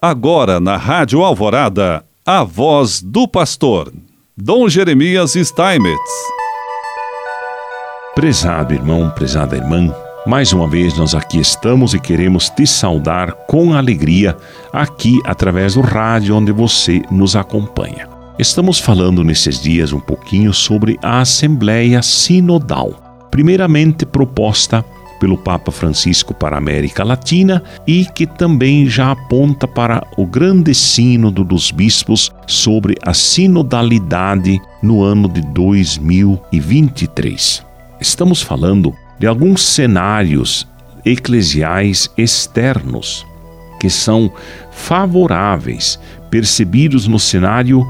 Agora na Rádio Alvorada, a voz do pastor, Dom Jeremias Steinmetz. Prezado irmão, prezada irmã, mais uma vez nós aqui estamos e queremos te saudar com alegria aqui através do rádio onde você nos acompanha. Estamos falando nesses dias um pouquinho sobre a Assembleia Sinodal, primeiramente proposta pelo Papa Francisco para a América Latina e que também já aponta para o grande sínodo dos bispos sobre a sinodalidade no ano de 2023. Estamos falando de alguns cenários eclesiais externos que são favoráveis, percebidos no cenário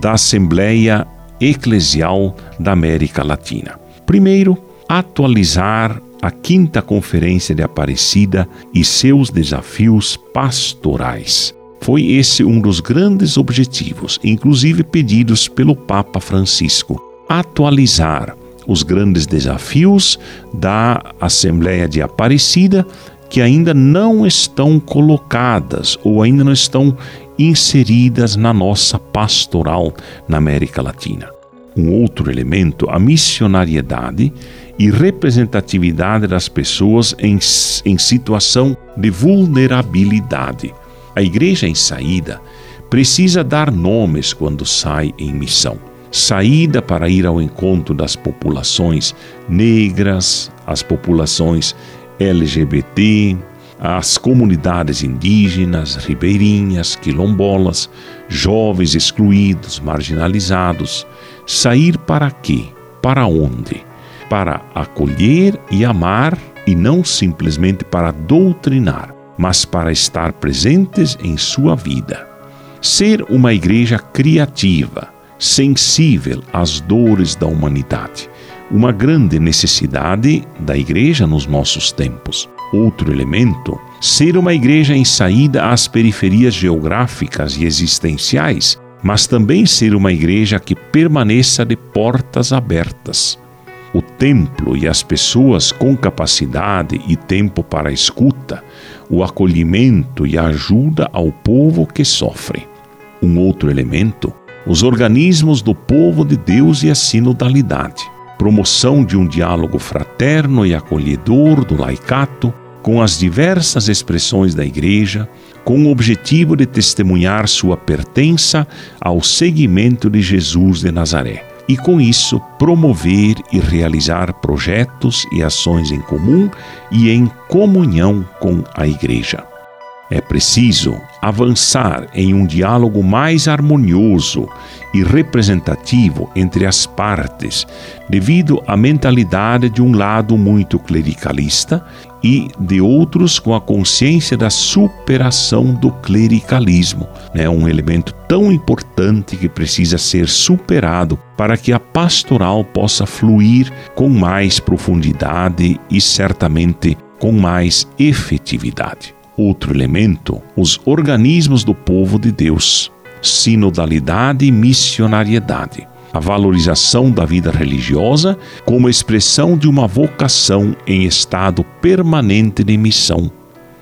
da Assembleia Eclesial da América Latina. Primeiro, atualizar a quinta Conferência de Aparecida e seus desafios pastorais. Foi esse um dos grandes objetivos, inclusive pedidos pelo Papa Francisco: atualizar os grandes desafios da Assembleia de Aparecida que ainda não estão colocadas ou ainda não estão inseridas na nossa pastoral na América Latina. Um outro elemento, a missionariedade e representatividade das pessoas em, em situação de vulnerabilidade. A igreja em saída precisa dar nomes quando sai em missão. Saída para ir ao encontro das populações negras, as populações LGBT, as comunidades indígenas, ribeirinhas, quilombolas, jovens excluídos, marginalizados. Sair para quê? Para onde? para acolher e amar e não simplesmente para doutrinar, mas para estar presentes em sua vida. Ser uma igreja criativa, sensível às dores da humanidade, uma grande necessidade da igreja nos nossos tempos. Outro elemento, ser uma igreja em saída às periferias geográficas e existenciais, mas também ser uma igreja que permaneça de portas abertas o templo e as pessoas com capacidade e tempo para a escuta, o acolhimento e a ajuda ao povo que sofre. Um outro elemento, os organismos do povo de Deus e a sinodalidade, promoção de um diálogo fraterno e acolhedor do laicato com as diversas expressões da Igreja, com o objetivo de testemunhar sua pertença ao seguimento de Jesus de Nazaré e, com isso, promover e realizar projetos e ações em comum e em comunhão com a Igreja. É preciso avançar em um diálogo mais harmonioso e representativo entre as partes, devido à mentalidade de um lado muito clericalista e de outros com a consciência da superação do clericalismo, né? um elemento tão importante que precisa ser superado para que a pastoral possa fluir com mais profundidade e certamente com mais efetividade. Outro elemento, os organismos do povo de Deus, sinodalidade e missionariedade a valorização da vida religiosa como expressão de uma vocação em estado permanente de missão,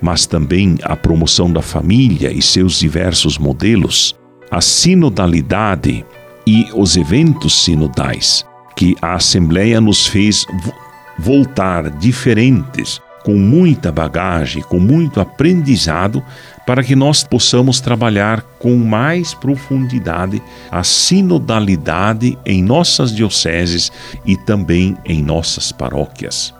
mas também a promoção da família e seus diversos modelos, a sinodalidade e os eventos sinodais, que a Assembleia nos fez voltar diferentes com muita bagagem, com muito aprendizado, para que nós possamos trabalhar com mais profundidade a sinodalidade em nossas dioceses e também em nossas paróquias.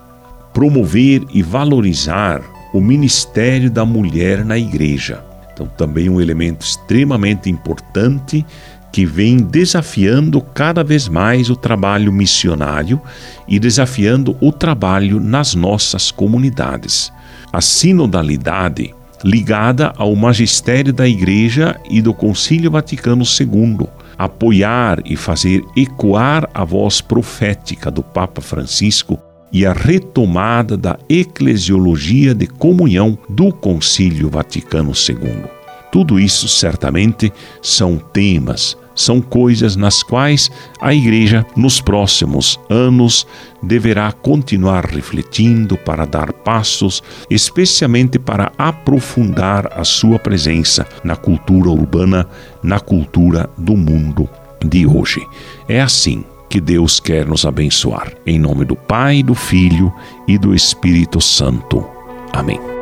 Promover e valorizar o ministério da mulher na igreja. Então, também um elemento extremamente importante que vem desafiando cada vez mais o trabalho missionário e desafiando o trabalho nas nossas comunidades. A sinodalidade ligada ao magistério da Igreja e do Concílio Vaticano II, apoiar e fazer ecoar a voz profética do Papa Francisco e a retomada da eclesiologia de comunhão do Concílio Vaticano II. Tudo isso certamente são temas são coisas nas quais a Igreja, nos próximos anos, deverá continuar refletindo para dar passos, especialmente para aprofundar a sua presença na cultura urbana, na cultura do mundo de hoje. É assim que Deus quer nos abençoar. Em nome do Pai, do Filho e do Espírito Santo. Amém.